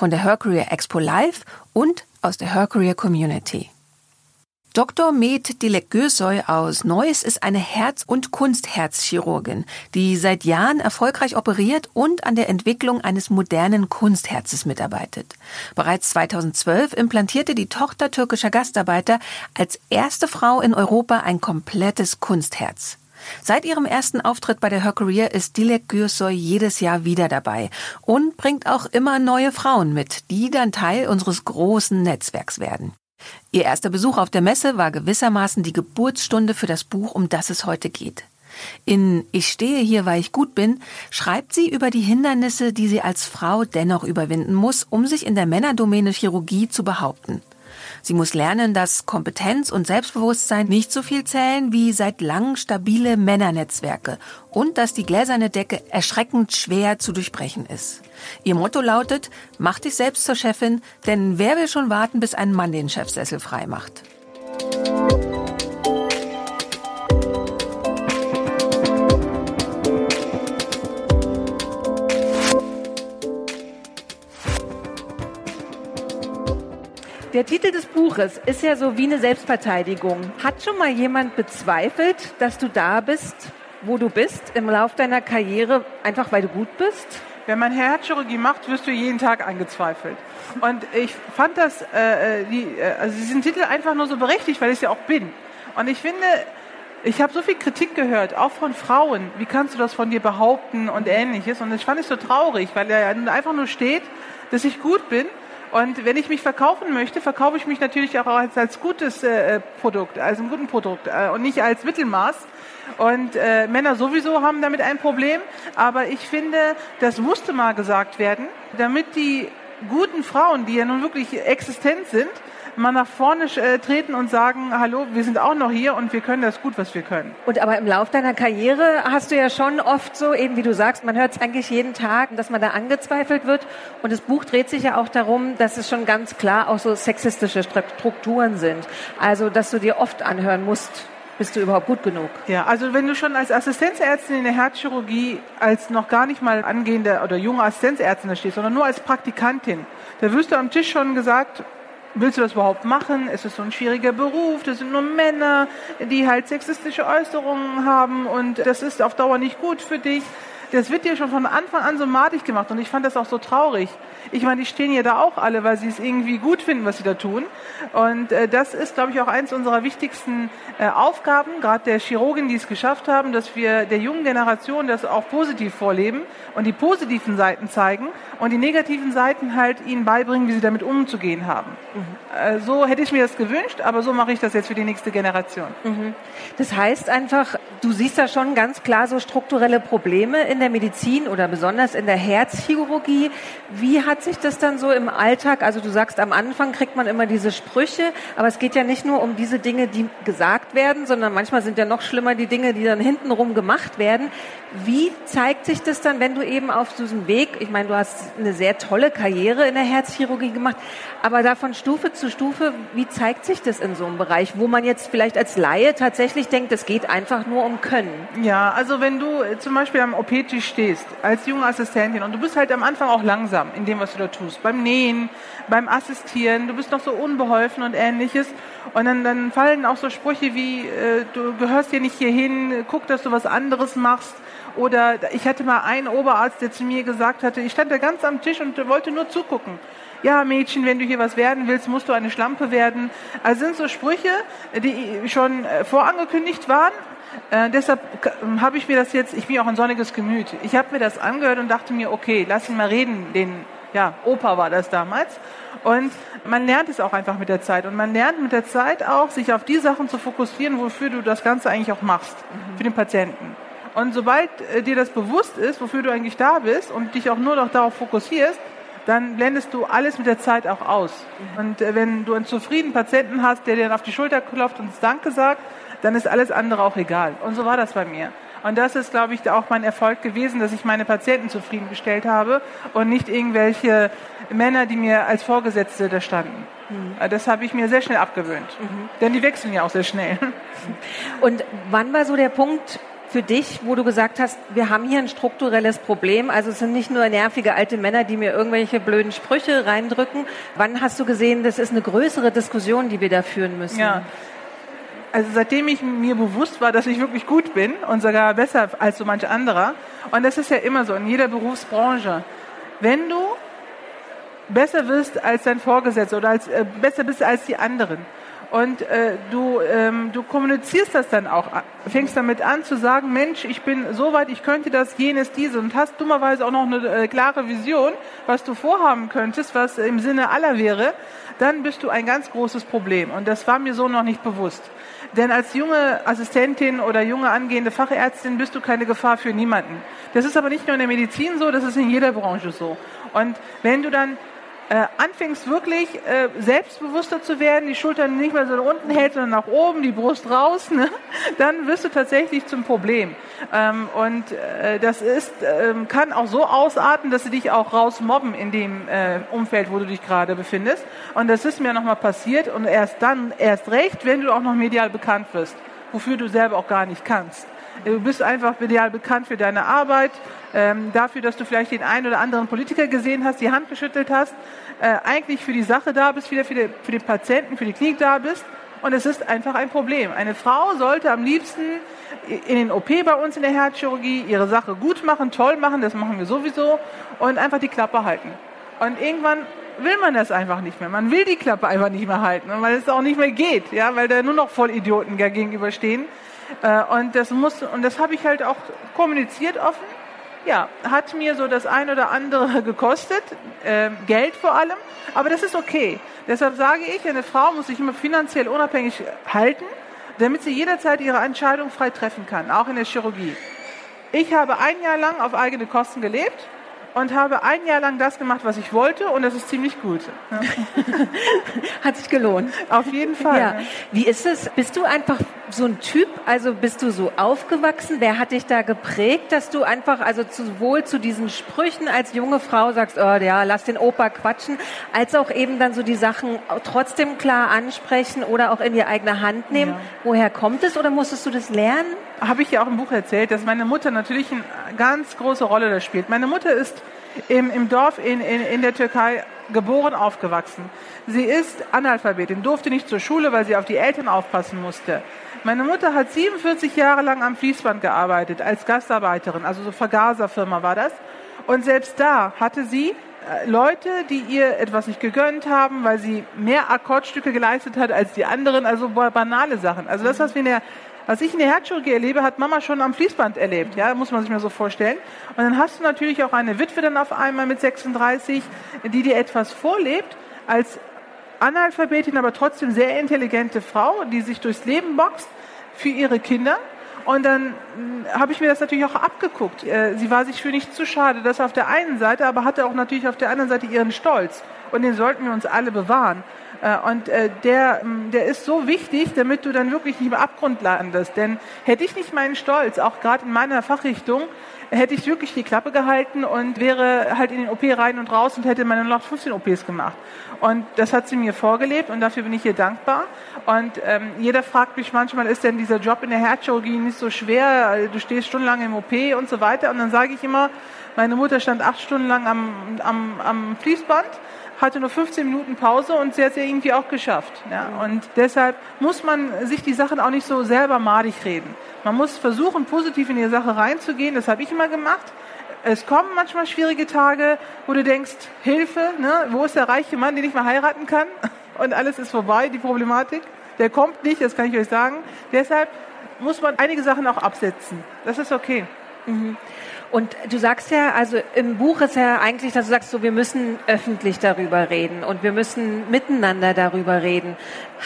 Von der Her Career Expo Live und aus der Her Career Community. Dr. Med Dilek Gürsoy aus Neuss ist eine Herz- und Kunstherzchirurgin, die seit Jahren erfolgreich operiert und an der Entwicklung eines modernen Kunstherzes mitarbeitet. Bereits 2012 implantierte die Tochter türkischer Gastarbeiter als erste Frau in Europa ein komplettes Kunstherz. Seit ihrem ersten Auftritt bei der Her Career ist Dilek Gürsoy jedes Jahr wieder dabei und bringt auch immer neue Frauen mit, die dann Teil unseres großen Netzwerks werden. Ihr erster Besuch auf der Messe war gewissermaßen die Geburtsstunde für das Buch, um das es heute geht. In Ich stehe hier, weil ich gut bin, schreibt sie über die Hindernisse, die sie als Frau dennoch überwinden muss, um sich in der Männerdomäne Chirurgie zu behaupten. Sie muss lernen, dass Kompetenz und Selbstbewusstsein nicht so viel zählen wie seit langem stabile Männernetzwerke und dass die gläserne Decke erschreckend schwer zu durchbrechen ist. Ihr Motto lautet, mach dich selbst zur Chefin, denn wer will schon warten, bis ein Mann den Chefsessel frei macht? Der Titel des Buches ist ja so wie eine Selbstverteidigung. Hat schon mal jemand bezweifelt, dass du da bist, wo du bist, im Lauf deiner Karriere, einfach weil du gut bist? Wenn man Herzchirurgie macht, wirst du jeden Tag angezweifelt. Und ich fand das, äh, äh die, äh, also diesen Titel einfach nur so berechtigt, weil ich es ja auch bin. Und ich finde, ich habe so viel Kritik gehört, auch von Frauen. Wie kannst du das von dir behaupten und ähnliches? Und das fand ich so traurig, weil er einfach nur steht, dass ich gut bin und wenn ich mich verkaufen möchte, verkaufe ich mich natürlich auch als, als gutes äh, Produkt, als ein guten Produkt äh, und nicht als Mittelmaß. Und äh, Männer sowieso haben damit ein Problem. Aber ich finde, das musste mal gesagt werden, damit die guten Frauen, die ja nun wirklich existent sind, mal nach vorne äh, treten und sagen, hallo, wir sind auch noch hier und wir können das gut, was wir können. Und aber im Lauf deiner Karriere hast du ja schon oft so, eben wie du sagst, man hört es eigentlich jeden Tag, dass man da angezweifelt wird. Und das Buch dreht sich ja auch darum, dass es schon ganz klar auch so sexistische Strukturen sind. Also, dass du dir oft anhören musst, bist du überhaupt gut genug? Ja, also wenn du schon als Assistenzärztin in der Herzchirurgie als noch gar nicht mal angehende oder junge Assistenzärztin da stehst, sondern nur als Praktikantin, da wirst du am Tisch schon gesagt, willst du das überhaupt machen? Es ist so ein schwieriger Beruf, das sind nur Männer, die halt sexistische Äußerungen haben und das ist auf Dauer nicht gut für dich. Das wird dir schon von Anfang an so madig gemacht und ich fand das auch so traurig. Ich meine, die stehen ja da auch alle, weil sie es irgendwie gut finden, was sie da tun. Und äh, das ist, glaube ich, auch eins unserer wichtigsten äh, Aufgaben, gerade der Chirurgen, die es geschafft haben, dass wir der jungen Generation das auch positiv vorleben und die positiven Seiten zeigen und die negativen Seiten halt ihnen beibringen, wie sie damit umzugehen haben. Mhm. Äh, so hätte ich mir das gewünscht, aber so mache ich das jetzt für die nächste Generation. Mhm. Das heißt einfach, du siehst da schon ganz klar so strukturelle Probleme in der Medizin oder besonders in der Herzchirurgie. Wie hat sich das dann so im Alltag? Also du sagst, am Anfang kriegt man immer diese Sprüche, aber es geht ja nicht nur um diese Dinge, die gesagt werden, sondern manchmal sind ja noch schlimmer die Dinge, die dann hintenrum gemacht werden. Wie zeigt sich das dann, wenn du eben auf diesem Weg, ich meine, du hast eine sehr tolle Karriere in der Herzchirurgie gemacht, aber da von Stufe zu Stufe, wie zeigt sich das in so einem Bereich, wo man jetzt vielleicht als Laie tatsächlich denkt, es geht einfach nur um Können? Ja, also wenn du zum Beispiel am OP-Tisch stehst, als junge Assistentin und du bist halt am Anfang auch langsam in dem, was du da tust, beim Nähen, beim Assistieren, du bist noch so unbeholfen und ähnliches und dann, dann fallen auch so Sprüche wie, äh, du gehörst hier nicht hierhin, guck, dass du was anderes machst oder ich hatte mal einen Oberarzt, der zu mir gesagt hatte, ich stand da ganz am Tisch und wollte nur zugucken. Ja, Mädchen, wenn du hier was werden willst, musst du eine Schlampe werden. Also sind so Sprüche, die schon äh, vorangekündigt waren. Äh, deshalb habe ich mir das jetzt, ich bin auch ein sonniges Gemüt, ich habe mir das angehört und dachte mir, okay, lass ihn mal reden, den, ja, Opa war das damals. Und man lernt es auch einfach mit der Zeit. Und man lernt mit der Zeit auch, sich auf die Sachen zu fokussieren, wofür du das Ganze eigentlich auch machst, mhm. für den Patienten. Und sobald äh, dir das bewusst ist, wofür du eigentlich da bist und dich auch nur noch darauf fokussierst, dann blendest du alles mit der Zeit auch aus. Und äh, wenn du einen zufriedenen Patienten hast, der dir dann auf die Schulter klopft und Danke sagt, dann ist alles andere auch egal. Und so war das bei mir. Und das ist, glaube ich, auch mein Erfolg gewesen, dass ich meine Patienten zufriedengestellt habe und nicht irgendwelche Männer, die mir als Vorgesetzte da standen. Mhm. Das habe ich mir sehr schnell abgewöhnt. Mhm. Denn die wechseln ja auch sehr schnell. Und wann war so der Punkt, für dich, wo du gesagt hast, wir haben hier ein strukturelles Problem. Also es sind nicht nur nervige alte Männer, die mir irgendwelche blöden Sprüche reindrücken. Wann hast du gesehen, das ist eine größere Diskussion, die wir da führen müssen? Ja. Also seitdem ich mir bewusst war, dass ich wirklich gut bin und sogar besser als so manch anderer. Und das ist ja immer so in jeder Berufsbranche. Wenn du besser wirst als dein Vorgesetzter oder als, äh, besser bist als die anderen, und äh, du, ähm, du kommunizierst das dann auch, fängst damit an zu sagen, Mensch, ich bin so weit, ich könnte das, jenes, diese und hast dummerweise auch noch eine äh, klare Vision, was du vorhaben könntest, was im Sinne aller wäre, dann bist du ein ganz großes Problem. Und das war mir so noch nicht bewusst. Denn als junge Assistentin oder junge angehende Fachärztin bist du keine Gefahr für niemanden. Das ist aber nicht nur in der Medizin so, das ist in jeder Branche so. Und wenn du dann äh, anfängst wirklich äh, selbstbewusster zu werden, die Schultern nicht mehr so nach unten hältst, sondern nach oben, die Brust raus, ne? dann wirst du tatsächlich zum Problem. Ähm, und äh, das ist, ähm, kann auch so ausarten, dass sie dich auch rausmobben in dem äh, Umfeld, wo du dich gerade befindest. Und das ist mir nochmal passiert und erst dann, erst recht, wenn du auch noch medial bekannt wirst, wofür du selber auch gar nicht kannst. Du bist einfach medial bekannt für deine Arbeit, ähm, dafür, dass du vielleicht den einen oder anderen Politiker gesehen hast, die Hand geschüttelt hast, äh, eigentlich für die Sache da bist, wieder für, den Patienten, für die Klinik da bist. Und es ist einfach ein Problem. Eine Frau sollte am liebsten in den OP bei uns in der Herzchirurgie ihre Sache gut machen, toll machen, das machen wir sowieso, und einfach die Klappe halten. Und irgendwann will man das einfach nicht mehr. Man will die Klappe einfach nicht mehr halten, weil es auch nicht mehr geht, ja, weil da nur noch Vollidioten gegenüberstehen. Äh, und das muss, und das habe ich halt auch kommuniziert offen ja, hat mir so das ein oder andere gekostet, äh, Geld vor allem, aber das ist okay. Deshalb sage ich, eine Frau muss sich immer finanziell unabhängig halten, damit sie jederzeit ihre Entscheidung frei treffen kann, auch in der Chirurgie. Ich habe ein Jahr lang auf eigene Kosten gelebt und habe ein Jahr lang das gemacht, was ich wollte und das ist ziemlich gut. Hat sich gelohnt. Auf jeden Fall. Ja. Wie ist es? Bist du einfach so ein Typ? Also bist du so aufgewachsen? Wer hat dich da geprägt, dass du einfach also sowohl zu diesen Sprüchen als junge Frau sagst, oh ja, lass den Opa quatschen, als auch eben dann so die Sachen trotzdem klar ansprechen oder auch in die eigene Hand nehmen? Ja. Woher kommt es oder musstest du das lernen? Habe ich ja auch im Buch erzählt, dass meine Mutter natürlich eine ganz große Rolle da spielt. Meine Mutter ist im, im Dorf in, in, in der Türkei geboren, aufgewachsen. Sie ist Analphabetin, durfte nicht zur Schule, weil sie auf die Eltern aufpassen musste. Meine Mutter hat 47 Jahre lang am Fließband gearbeitet, als Gastarbeiterin, also so Vergaserfirma war das. Und selbst da hatte sie äh, Leute, die ihr etwas nicht gegönnt haben, weil sie mehr Akkordstücke geleistet hat als die anderen, also banale Sachen. Also das, was wir in der was ich in der Herzchirurgie erlebe, hat Mama schon am Fließband erlebt, ja, muss man sich mal so vorstellen. Und dann hast du natürlich auch eine Witwe dann auf einmal mit 36, die dir etwas vorlebt, als Analphabetin, aber trotzdem sehr intelligente Frau, die sich durchs Leben boxt für ihre Kinder. Und dann hm, habe ich mir das natürlich auch abgeguckt. Äh, sie war sich für nichts zu schade, das auf der einen Seite, aber hatte auch natürlich auf der anderen Seite ihren Stolz. Und den sollten wir uns alle bewahren. Äh, und äh, der, hm, der ist so wichtig, damit du dann wirklich nicht im Abgrund landest. Denn hätte ich nicht meinen Stolz, auch gerade in meiner Fachrichtung, hätte ich wirklich die Klappe gehalten und wäre halt in den OP rein und raus und hätte meine noch 15 OPs gemacht. Und das hat sie mir vorgelebt und dafür bin ich ihr dankbar. Und ähm, jeder fragt mich manchmal, ist denn dieser Job in der Herzchirurgie nicht so schwer? Du stehst stundenlang im OP und so weiter. Und dann sage ich immer, meine Mutter stand acht Stunden lang am, am, am Fließband hatte nur 15 Minuten Pause und sie hat es ja irgendwie auch geschafft. Ja? Und deshalb muss man sich die Sachen auch nicht so selber madig reden. Man muss versuchen, positiv in die Sache reinzugehen. Das habe ich immer gemacht. Es kommen manchmal schwierige Tage, wo du denkst, Hilfe, ne? wo ist der reiche Mann, den ich mal heiraten kann? Und alles ist vorbei, die Problematik. Der kommt nicht, das kann ich euch sagen. Deshalb muss man einige Sachen auch absetzen. Das ist okay. Mhm. Und du sagst ja, also im Buch ist ja eigentlich, dass du sagst, so wir müssen öffentlich darüber reden und wir müssen miteinander darüber reden.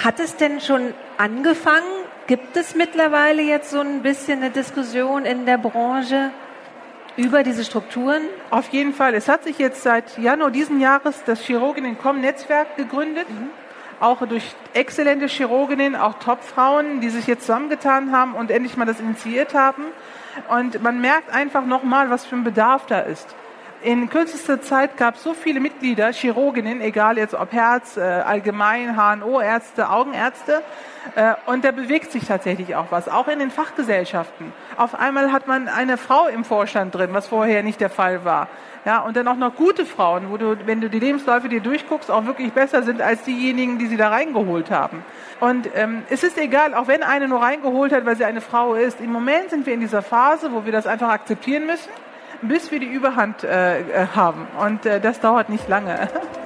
Hat es denn schon angefangen? Gibt es mittlerweile jetzt so ein bisschen eine Diskussion in der Branche? über diese Strukturen? Auf jeden Fall. Es hat sich jetzt seit Januar diesen Jahres das Chirurginnen-Com-Netzwerk gegründet. Mhm. Auch durch exzellente Chirurginnen, auch Topfrauen, die sich jetzt zusammengetan haben und endlich mal das initiiert haben. Und man merkt einfach nochmal, was für ein Bedarf da ist. In kürzester Zeit gab es so viele Mitglieder, Chirurginnen, egal jetzt ob Herz, äh, allgemein, HNO-Ärzte, Augenärzte, äh, und da bewegt sich tatsächlich auch was, auch in den Fachgesellschaften. Auf einmal hat man eine Frau im Vorstand drin, was vorher nicht der Fall war. Ja, und dann auch noch gute Frauen, wo du, wenn du die Lebensläufe dir durchguckst, auch wirklich besser sind als diejenigen, die sie da reingeholt haben. Und ähm, es ist egal, auch wenn eine nur reingeholt hat, weil sie eine Frau ist. Im Moment sind wir in dieser Phase, wo wir das einfach akzeptieren müssen, bis wir die Überhand äh, äh haben. Und äh, das dauert nicht lange.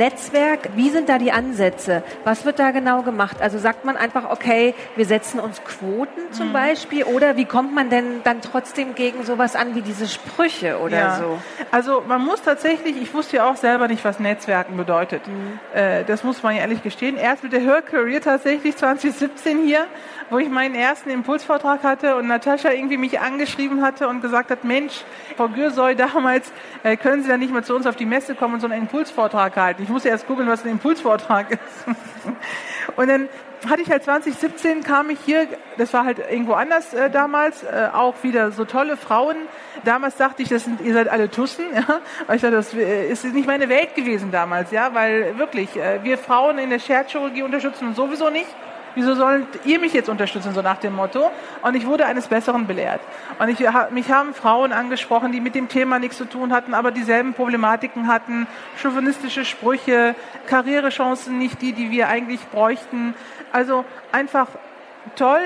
Netzwerk, wie sind da die Ansätze? Was wird da genau gemacht? Also sagt man einfach, okay, wir setzen uns Quoten zum mhm. Beispiel oder wie kommt man denn dann trotzdem gegen sowas an wie diese Sprüche oder ja. so? Also man muss tatsächlich, ich wusste ja auch selber nicht, was Netzwerken bedeutet. Mhm. Äh, das muss man ja ehrlich gestehen. Erst mit der Her Career tatsächlich 2017 hier wo ich meinen ersten Impulsvortrag hatte und Natascha irgendwie mich angeschrieben hatte und gesagt hat, Mensch, Frau Gürsoy, damals äh, können Sie dann nicht mehr zu uns auf die Messe kommen und so einen Impulsvortrag halten. Ich musste erst googeln, was ein Impulsvortrag ist. und dann hatte ich halt 2017 kam ich hier, das war halt irgendwo anders äh, damals, äh, auch wieder so tolle Frauen. Damals dachte ich, das sind, ihr seid alle Tussen, ja. Weil ich dachte, das äh, ist nicht meine Welt gewesen damals, ja, weil wirklich, äh, wir Frauen in der Scherzchirurgie unterstützen uns sowieso nicht. Wieso sollt ihr mich jetzt unterstützen, so nach dem Motto? Und ich wurde eines Besseren belehrt. Und ich, mich haben Frauen angesprochen, die mit dem Thema nichts zu tun hatten, aber dieselben Problematiken hatten, chauvinistische Sprüche, Karrierechancen nicht die, die wir eigentlich bräuchten. Also einfach toll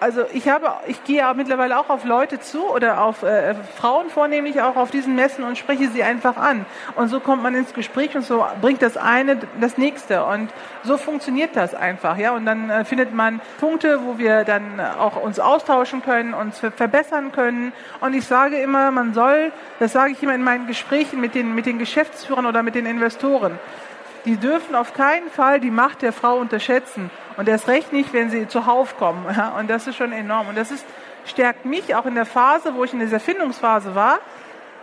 also ich habe, ich gehe ja mittlerweile auch auf Leute zu oder auf äh, Frauen vornehmlich auch auf diesen Messen und spreche sie einfach an. Und so kommt man ins Gespräch und so bringt das eine das nächste. Und so funktioniert das einfach, ja. Und dann äh, findet man Punkte, wo wir dann auch uns austauschen können, uns verbessern können. Und ich sage immer, man soll, das sage ich immer in meinen Gesprächen mit den, mit den Geschäftsführern oder mit den Investoren, die dürfen auf keinen Fall die Macht der Frau unterschätzen. Und erst recht nicht, wenn sie zuhauf kommen. Ja, und das ist schon enorm. Und das ist, stärkt mich auch in der Phase, wo ich in dieser Findungsphase war,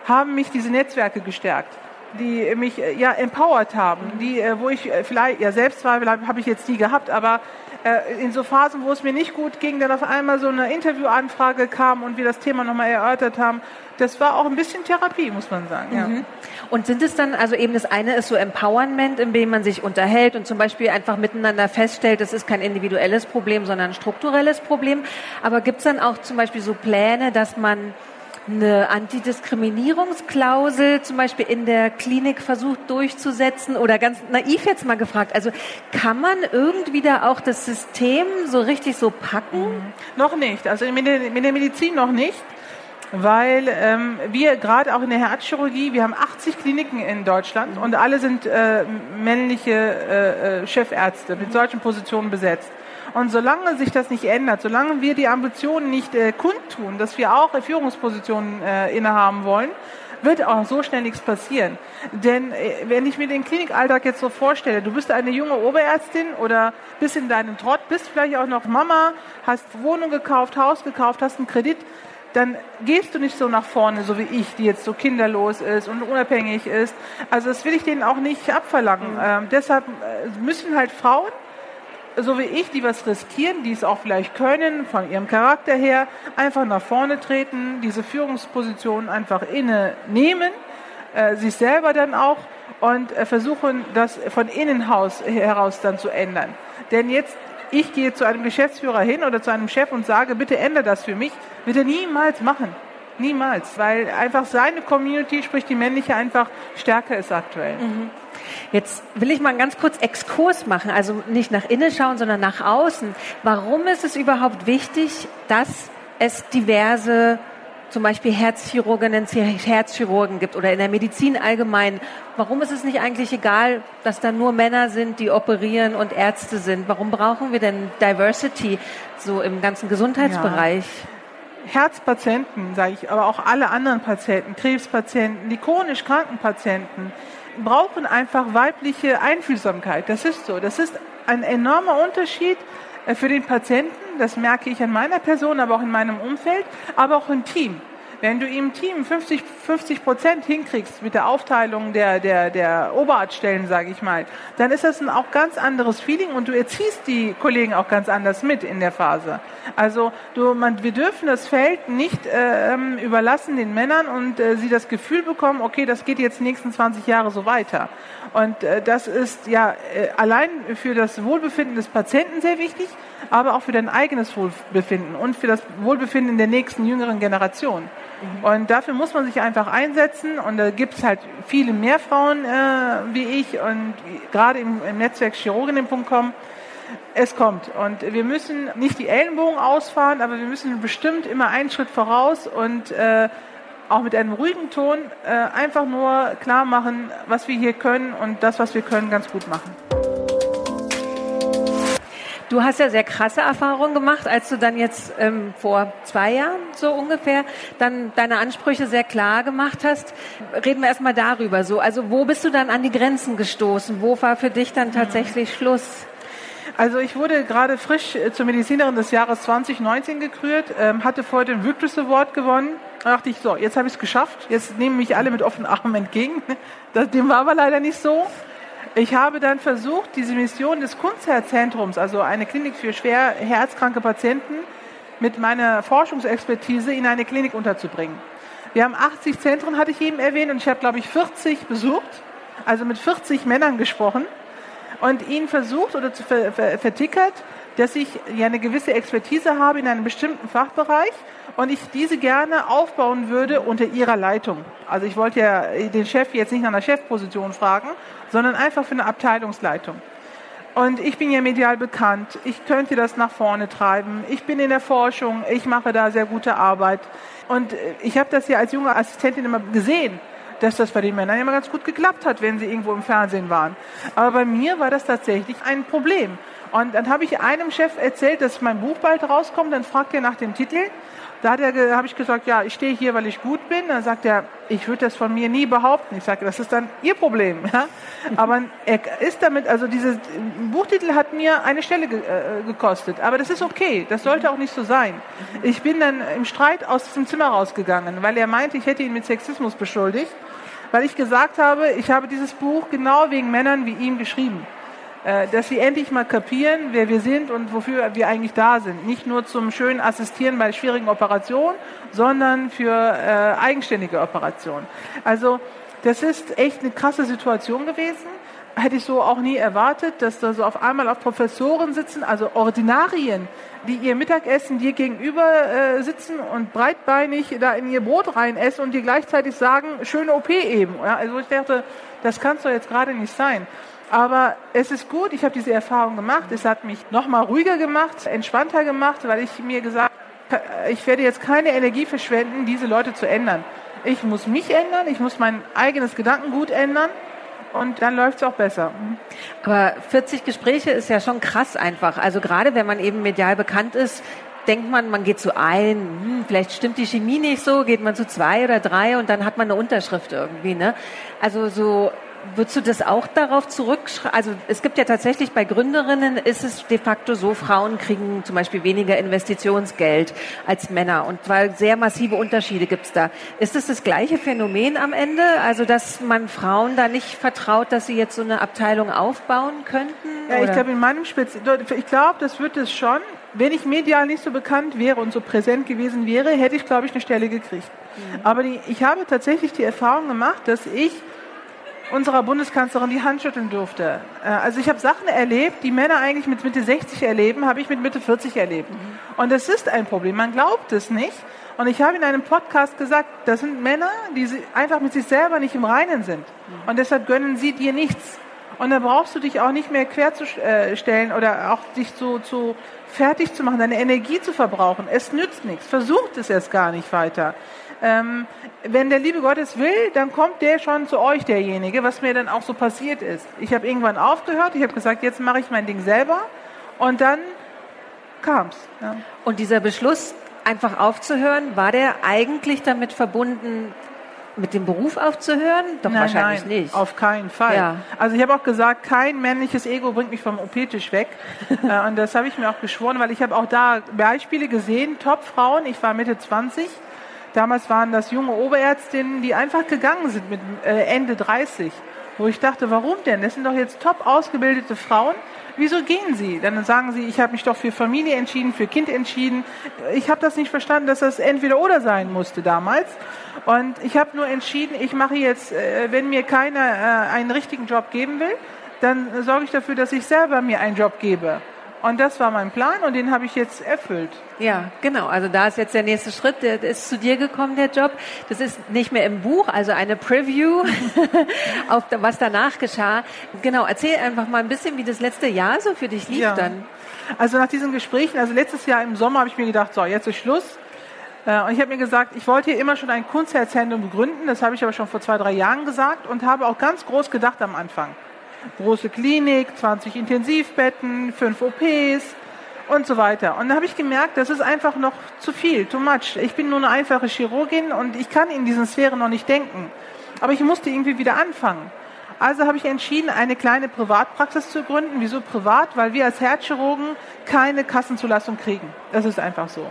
haben mich diese Netzwerke gestärkt die mich äh, ja empowered haben, die äh, wo ich äh, vielleicht ja Selbstzweifel habe hab ich jetzt nie gehabt, aber in so Phasen, wo es mir nicht gut ging, dann auf einmal so eine Interviewanfrage kam und wir das Thema nochmal erörtert haben, das war auch ein bisschen Therapie, muss man sagen. Ja. Mhm. Und sind es dann, also eben das eine ist so Empowerment, in dem man sich unterhält und zum Beispiel einfach miteinander feststellt, das ist kein individuelles Problem, sondern ein strukturelles Problem. Aber gibt es dann auch zum Beispiel so Pläne, dass man eine Antidiskriminierungsklausel zum Beispiel in der Klinik versucht durchzusetzen oder ganz naiv jetzt mal gefragt, also kann man irgendwie da auch das System so richtig so packen? Mhm. Noch nicht, also mit der, mit der Medizin noch nicht weil ähm, wir gerade auch in der Herzchirurgie, wir haben 80 Kliniken in Deutschland und alle sind äh, männliche äh, äh, Chefärzte mit solchen Positionen besetzt. Und solange sich das nicht ändert, solange wir die Ambitionen nicht äh, kundtun, dass wir auch Führungspositionen äh, innehaben wollen, wird auch so schnell nichts passieren. Denn äh, wenn ich mir den Klinikalltag jetzt so vorstelle, du bist eine junge Oberärztin oder bist in deinem Trott, bist vielleicht auch noch Mama, hast Wohnung gekauft, Haus gekauft, hast einen Kredit, dann gehst du nicht so nach vorne, so wie ich, die jetzt so kinderlos ist und unabhängig ist. Also das will ich denen auch nicht abverlangen. Mhm. Ähm, deshalb äh, müssen halt Frauen, so wie ich, die was riskieren, die es auch vielleicht können, von ihrem Charakter her, einfach nach vorne treten, diese Führungsposition einfach inne nehmen, äh, sich selber dann auch und äh, versuchen, das von innen heraus dann zu ändern. Denn jetzt ich gehe zu einem Geschäftsführer hin oder zu einem Chef und sage, bitte ändere das für mich, er niemals machen. Niemals, weil einfach seine Community, sprich die männliche, einfach stärker ist aktuell. Mhm. Jetzt will ich mal einen ganz kurz Exkurs machen, also nicht nach innen schauen, sondern nach außen. Warum ist es überhaupt wichtig, dass es diverse zum Beispiel Herzchirurginnen, Herzchirurgen gibt oder in der Medizin allgemein. Warum ist es nicht eigentlich egal, dass da nur Männer sind, die operieren und Ärzte sind? Warum brauchen wir denn Diversity so im ganzen Gesundheitsbereich? Ja. Herzpatienten, sage ich, aber auch alle anderen Patienten, Krebspatienten, die chronisch kranken Patienten, brauchen einfach weibliche Einfühlsamkeit. Das ist so. Das ist ein enormer Unterschied äh, für den Patienten. Das merke ich an meiner Person, aber auch in meinem Umfeld, aber auch im Team. Wenn du im Team 50, 50 Prozent hinkriegst mit der Aufteilung der, der, der Oberarztstellen, sage ich mal, dann ist das ein auch ganz anderes Feeling und du erziehst die Kollegen auch ganz anders mit in der Phase. Also du, man, wir dürfen das Feld nicht äh, überlassen den Männern und äh, sie das Gefühl bekommen, okay, das geht jetzt die nächsten 20 Jahre so weiter. Und äh, das ist ja äh, allein für das Wohlbefinden des Patienten sehr wichtig, aber auch für dein eigenes Wohlbefinden und für das Wohlbefinden der nächsten jüngeren Generation. Und dafür muss man sich einfach einsetzen. Und da gibt es halt viele mehr Frauen äh, wie ich und gerade im, im Netzwerk Chirurginnen.com. Es kommt. Und wir müssen nicht die Ellenbogen ausfahren, aber wir müssen bestimmt immer einen Schritt voraus und äh, auch mit einem ruhigen Ton äh, einfach nur klar machen, was wir hier können und das, was wir können, ganz gut machen. Du hast ja sehr krasse Erfahrungen gemacht, als du dann jetzt ähm, vor zwei Jahren so ungefähr dann deine Ansprüche sehr klar gemacht hast. Reden wir erstmal darüber. So, also wo bist du dann an die Grenzen gestoßen? Wo war für dich dann tatsächlich mhm. Schluss? Also ich wurde gerade frisch äh, zur Medizinerin des Jahres 2019 gekürt, ähm, hatte vorher den Victus Award gewonnen. Da dachte ich, so, jetzt habe ich es geschafft. Jetzt nehmen mich alle mit offenen Armen entgegen. Das, dem war aber leider nicht so. Ich habe dann versucht, diese Mission des Kunstherzzentrums, also eine Klinik für schwer herzkranke Patienten, mit meiner Forschungsexpertise in eine Klinik unterzubringen. Wir haben 80 Zentren, hatte ich eben erwähnt, und ich habe, glaube ich, 40 besucht, also mit 40 Männern gesprochen und ihnen versucht oder vertickert, dass ich ja eine gewisse Expertise habe in einem bestimmten Fachbereich und ich diese gerne aufbauen würde unter ihrer Leitung. Also ich wollte ja den Chef jetzt nicht nach einer Chefposition fragen, sondern einfach für eine Abteilungsleitung. Und ich bin ja medial bekannt. Ich könnte das nach vorne treiben. Ich bin in der Forschung. Ich mache da sehr gute Arbeit. Und ich habe das ja als junge Assistentin immer gesehen, dass das bei den Männern immer ganz gut geklappt hat, wenn sie irgendwo im Fernsehen waren. Aber bei mir war das tatsächlich ein Problem. Und dann habe ich einem Chef erzählt, dass mein Buch bald rauskommt. Dann fragt er nach dem Titel. Da habe ich gesagt, ja, ich stehe hier, weil ich gut bin. Dann sagt er, ich würde das von mir nie behaupten. Ich sage, das ist dann Ihr Problem. Ja? Aber er ist damit, also dieser Buchtitel hat mir eine Stelle ge äh, gekostet. Aber das ist okay. Das sollte auch nicht so sein. Ich bin dann im Streit aus diesem Zimmer rausgegangen, weil er meinte, ich hätte ihn mit Sexismus beschuldigt, weil ich gesagt habe, ich habe dieses Buch genau wegen Männern wie ihm geschrieben. Äh, dass sie endlich mal kapieren, wer wir sind und wofür wir eigentlich da sind. Nicht nur zum schönen Assistieren bei schwierigen Operationen, sondern für äh, eigenständige Operationen. Also das ist echt eine krasse Situation gewesen. Hätte ich so auch nie erwartet, dass da so auf einmal auf Professoren sitzen, also Ordinarien, die ihr Mittagessen dir gegenüber äh, sitzen und breitbeinig da in ihr Brot rein essen und dir gleichzeitig sagen, schöne OP eben. Ja, also ich dachte, das kann es doch jetzt gerade nicht sein. Aber es ist gut, ich habe diese Erfahrung gemacht. Es hat mich noch mal ruhiger gemacht, entspannter gemacht, weil ich mir gesagt ich werde jetzt keine Energie verschwenden, diese Leute zu ändern. Ich muss mich ändern, ich muss mein eigenes Gedankengut ändern und dann läuft es auch besser. Aber 40 Gespräche ist ja schon krass einfach. Also gerade wenn man eben medial bekannt ist, denkt man, man geht zu ein, hm, vielleicht stimmt die Chemie nicht so, geht man zu zwei oder drei und dann hat man eine Unterschrift irgendwie. Ne? Also so Würdest du das auch darauf zurückschreiben? Also es gibt ja tatsächlich bei Gründerinnen ist es de facto so, Frauen kriegen zum Beispiel weniger Investitionsgeld als Männer und weil sehr massive Unterschiede gibt es da. Ist es das, das gleiche Phänomen am Ende? Also dass man Frauen da nicht vertraut, dass sie jetzt so eine Abteilung aufbauen könnten? Ja, ich glaube in meinem Spitz, ich glaube, das wird es schon. Wenn ich medial nicht so bekannt wäre und so präsent gewesen wäre, hätte ich, glaube ich, eine Stelle gekriegt. Mhm. Aber die, ich habe tatsächlich die Erfahrung gemacht, dass ich unserer Bundeskanzlerin die Hand schütteln durfte. Äh, also ich habe Sachen erlebt, die Männer eigentlich mit Mitte 60 erleben, habe ich mit Mitte 40 erlebt. Und das ist ein Problem. Man glaubt es nicht. Und ich habe in einem Podcast gesagt, das sind Männer, die einfach mit sich selber nicht im Reinen sind. Und deshalb gönnen sie dir nichts. Und da brauchst du dich auch nicht mehr querzustellen äh, oder auch dich zu, zu fertig zu machen, deine Energie zu verbrauchen. Es nützt nichts. Versucht es erst gar nicht weiter. Ähm, wenn der liebe Gott es will, dann kommt der schon zu euch, derjenige, was mir dann auch so passiert ist. Ich habe irgendwann aufgehört, ich habe gesagt, jetzt mache ich mein Ding selber und dann kam es. Ja. Und dieser Beschluss, einfach aufzuhören, war der eigentlich damit verbunden, mit dem Beruf aufzuhören? Doch nein, wahrscheinlich nein, nicht. Auf keinen Fall. Ja. Also ich habe auch gesagt, kein männliches Ego bringt mich vom OP-Tisch weg. Äh, und das habe ich mir auch geschworen, weil ich habe auch da Beispiele gesehen, Top-Frauen, ich war Mitte 20. Damals waren das junge Oberärztinnen, die einfach gegangen sind mit äh, Ende 30. Wo ich dachte, warum denn? Das sind doch jetzt top ausgebildete Frauen. Wieso gehen sie? Dann sagen sie, ich habe mich doch für Familie entschieden, für Kind entschieden. Ich habe das nicht verstanden, dass das entweder oder sein musste damals. Und ich habe nur entschieden, ich mache jetzt, äh, wenn mir keiner äh, einen richtigen Job geben will, dann sorge ich dafür, dass ich selber mir einen Job gebe. Und das war mein Plan und den habe ich jetzt erfüllt. Ja, genau. Also da ist jetzt der nächste Schritt. Der ist zu dir gekommen, der Job. Das ist nicht mehr im Buch, also eine Preview auf was danach geschah. Genau. Erzähl einfach mal ein bisschen, wie das letzte Jahr so für dich lief Ja. dann. Also nach diesen Gesprächen, also letztes Jahr im Sommer habe ich mir gedacht, so, jetzt ist Schluss. Äh, Und ich habe mir gesagt, ich wollte hier immer schon ein Kunstherzentrum gründen. Das habe ich aber schon vor zwei, drei Jahren gesagt und habe auch ganz groß gedacht am Anfang. Große Klinik, 20 Intensivbetten, fünf OPs und so weiter. Und dann habe ich gemerkt, das ist einfach noch zu viel, too much. Ich bin nur eine einfache Chirurgin und ich kann in diesen Sphären noch nicht denken. Aber ich musste irgendwie wieder anfangen. Also habe ich entschieden, eine kleine Privatpraxis zu gründen. Wieso privat? Weil wir als Herzchirurgen keine Kassenzulassung kriegen. Das ist einfach so.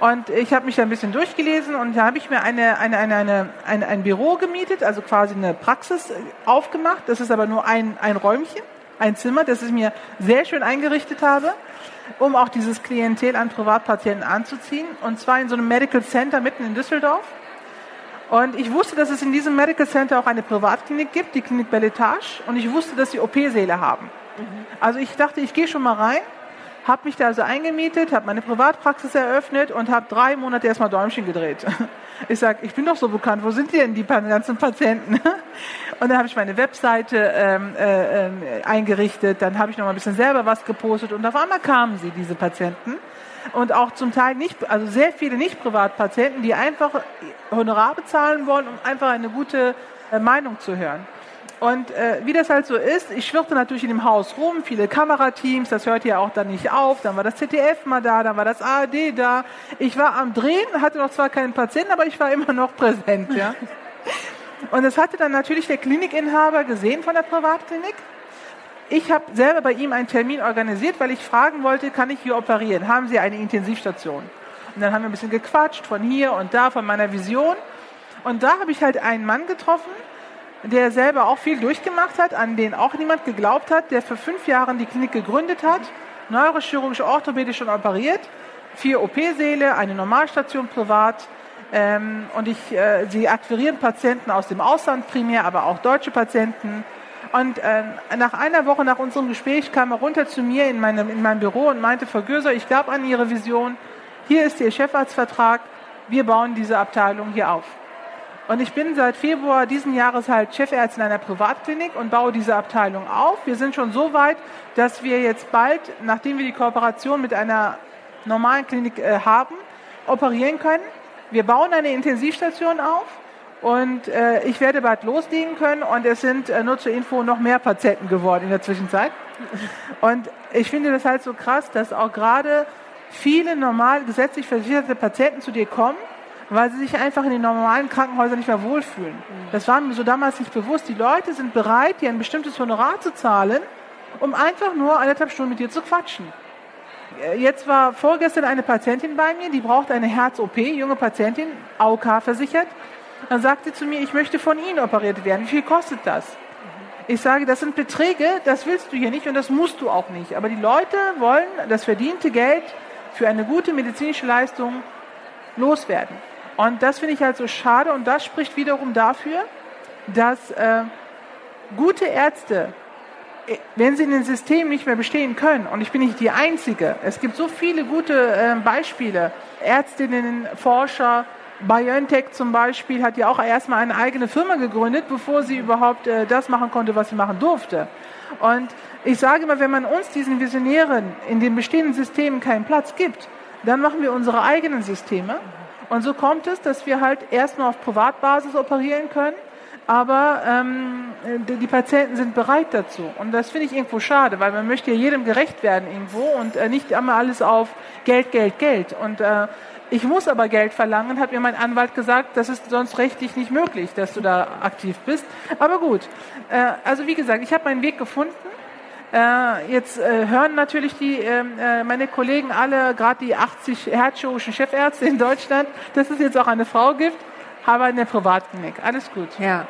Und ich habe mich da ein bisschen durchgelesen und da habe ich mir eine, eine, eine, eine, ein, ein Büro gemietet, also quasi eine Praxis aufgemacht. Das ist aber nur ein, ein Räumchen, ein Zimmer, das ich mir sehr schön eingerichtet habe, um auch dieses Klientel an Privatpatienten anzuziehen. Und zwar in so einem Medical Center mitten in Düsseldorf. Und ich wusste, dass es in diesem Medical Center auch eine Privatklinik gibt, die Klinik Belletage. Und ich wusste, dass sie OP-Säle haben. Also ich dachte, ich gehe schon mal rein, habe mich da also eingemietet, habe meine Privatpraxis eröffnet und habe drei Monate erstmal Däumchen gedreht. Ich sage, ich bin doch so bekannt, wo sind die denn die ganzen Patienten? Und dann habe ich meine Webseite ähm, äh, ähm, eingerichtet, dann habe ich noch mal ein bisschen selber was gepostet und auf einmal kamen sie, diese Patienten. Und auch zum Teil nicht, also sehr viele Nicht-Privatpatienten, die einfach Honorar bezahlen wollen, um einfach eine gute äh, Meinung zu hören. Und äh, wie das halt so ist, ich schwirrte natürlich in dem Haus rum, viele Kamerateams, das hört ja auch dann nicht auf. Dann war das ZDF mal da, dann war das ARD da. Ich war am Drehen, hatte noch zwar keinen Patienten, aber ich war immer noch präsent. Ja. Und das hatte dann natürlich der Klinikinhaber gesehen von der Privatklinik. Ich habe selber bei ihm einen Termin organisiert, weil ich fragen wollte, kann ich hier operieren? Haben Sie eine Intensivstation? Und dann haben wir ein bisschen gequatscht von hier und da, von meiner Vision. Und da habe ich halt einen Mann getroffen, der selber auch viel durchgemacht hat, an den auch niemand geglaubt hat, der für fünf Jahre die Klinik gegründet hat, neurochirurgisch, orthopädisch schon operiert, vier OP-Säle, eine Normalstation privat. Ähm, und ich, äh, sie akquirieren Patienten aus dem Ausland primär, aber auch deutsche Patienten. Und äh, nach einer Woche nach unserem Gespräch kam er runter zu mir in meinem, in meinem Büro und meinte, Frau Göser, ich glaube an Ihre Vision. Hier ist Ihr Chefarztvertrag. Wir bauen diese Abteilung hier auf. Und ich bin seit Februar diesen Jahres halt Chefärztin einer Privatklinik und baue diese Abteilung auf. Wir sind schon so weit, dass wir jetzt bald, nachdem wir die Kooperation mit einer normalen Klinik äh, haben, operieren können. Wir bauen eine Intensivstation auf und äh, ich werde bald loslegen können und es sind äh, nur zur Info noch mehr Patienten geworden in der Zwischenzeit. Und ich finde das halt so krass, dass auch gerade viele normal gesetzlich versicherte Patienten zu dir kommen, weil sie sich einfach in den normalen Krankenhäusern nicht mehr wohlfühlen. Das war mir so damals nicht bewusst. Die Leute sind bereit, dir ein bestimmtes Honorar zu zahlen, um einfach nur eineinhalb Stunden mit dir zu quatschen. Äh, Jetzt war vorgestern eine Patientin bei mir, die braucht eine Herz-OP, junge Patientin, AOK versichert. Dann sagt sie zu mir, ich möchte von Ihnen operiert werden. Wie viel kostet das? Ich sage, das sind Beträge, das willst du hier nicht und das musst du auch nicht. Aber die Leute wollen das verdiente Geld für eine gute medizinische Leistung loswerden. Und das finde ich halt so schade und das spricht wiederum dafür, dass äh, gute Ärzte, äh, wenn sie in den Systemen nicht mehr bestehen können, und ich bin nicht die Einzige, es gibt so viele gute äh, Beispiele, Ärztinnen, Forscher, BioNTech zum Beispiel hat ja auch erstmal eine eigene Firma gegründet, bevor sie überhaupt äh, das machen konnte, was sie machen durfte. Und ich sage immer, wenn man uns diesen Visionären in den bestehenden Systemen keinen Platz gibt, dann machen wir unsere eigenen Systeme. Und so kommt es, dass wir halt erst nur auf Privatbasis operieren können, aber ähm, die, die, Patienten sind bereit dazu. Und das finde ich irgendwo schade, weil man möchte ja jedem gerecht werden irgendwo und äh, nicht immer alles auf Geld, Geld, Geld. Und äh, ich muss aber Geld verlangen, hat mir mein Anwalt gesagt, das ist sonst rechtlich nicht möglich, dass du da aktiv bist. Aber gut, äh, also wie gesagt, ich habe meinen Weg gefunden. Äh, jetzt äh, hören natürlich die, ähm, äh, meine Kollegen alle, gerade die 80 herzchirurgischen Chefärzte in Deutschland, dass es jetzt auch eine Frau gibt aber in der Privatklinik. Alles gut. Ja.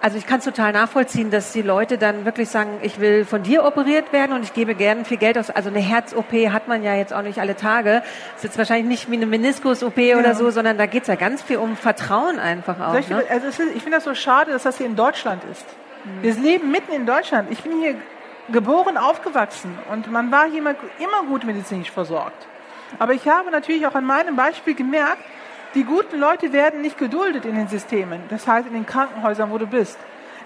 Also ich kann es total nachvollziehen, dass die Leute dann wirklich sagen, ich will von dir operiert werden und ich gebe gerne viel Geld aus. Also eine Herz-OP hat man ja jetzt auch nicht alle Tage. Das ist jetzt wahrscheinlich nicht wie eine Meniskus-OP ja. oder so, sondern da geht es ja ganz viel um Vertrauen einfach auch. Ich, ne? also ich finde das so schade, dass das hier in Deutschland ist. Mhm. Wir leben mitten in Deutschland. Ich bin hier geboren, aufgewachsen und man war immer, immer gut medizinisch versorgt. Aber ich habe natürlich auch an meinem Beispiel gemerkt, die guten Leute werden nicht geduldet in den Systemen, das heißt in den Krankenhäusern, wo du bist.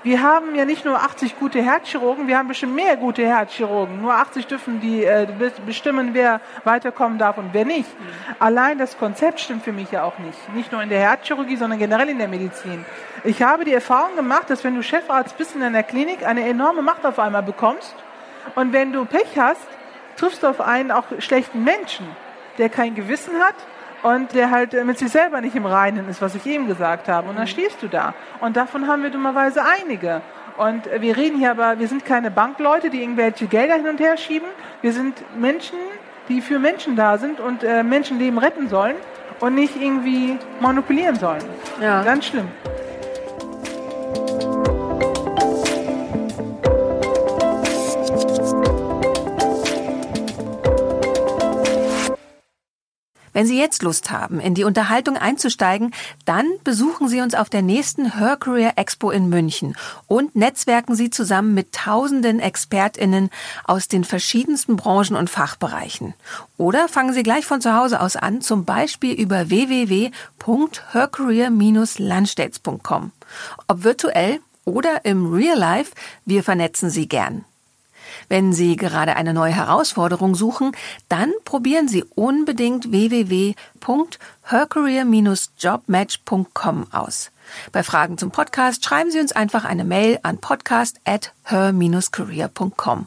Wir haben ja nicht nur 80 gute Herzchirurgen, wir haben bestimmt mehr gute Herzchirurgen. Nur 80 dürfen die äh, bestimmen, wer weiterkommen darf und wer nicht. Mhm. Allein das Konzept stimmt für mich ja auch nicht. Nicht nur in der Herzchirurgie, sondern generell in der Medizin. Ich habe die Erfahrung gemacht, dass wenn du Chefarzt bist in einer Klinik, eine enorme Macht auf einmal bekommst. Und wenn du Pech hast, triffst du auf einen auch schlechten Menschen, der kein Gewissen hat und der halt mit sich selber nicht im Reinen ist, was ich eben gesagt habe. Und dann stehst du da. Und davon haben wir dummerweise einige. Und wir reden hier aber, wir sind keine Bankleute, die irgendwelche Gelder hin und her schieben. Wir sind Menschen, die für Menschen da sind und äh, Menschenleben retten sollen und nicht irgendwie manipulieren sollen. Ja. Ganz schlimm. Wenn Sie jetzt Lust haben, in die Unterhaltung einzusteigen, dann besuchen Sie uns auf der nächsten Her Career Expo in München und netzwerken Sie zusammen mit tausenden ExpertInnen aus den verschiedensten Branchen und Fachbereichen. Oder fangen Sie gleich von zu Hause aus an, zum Beispiel über www.hercareer-landstates.com. Ob virtuell oder im Real Life, wir vernetzen Sie gern. Wenn Sie gerade eine neue Herausforderung suchen, dann probieren Sie unbedingt www.hercareer-jobmatch.com aus. Bei Fragen zum Podcast schreiben Sie uns einfach eine Mail an podcast at her-career.com.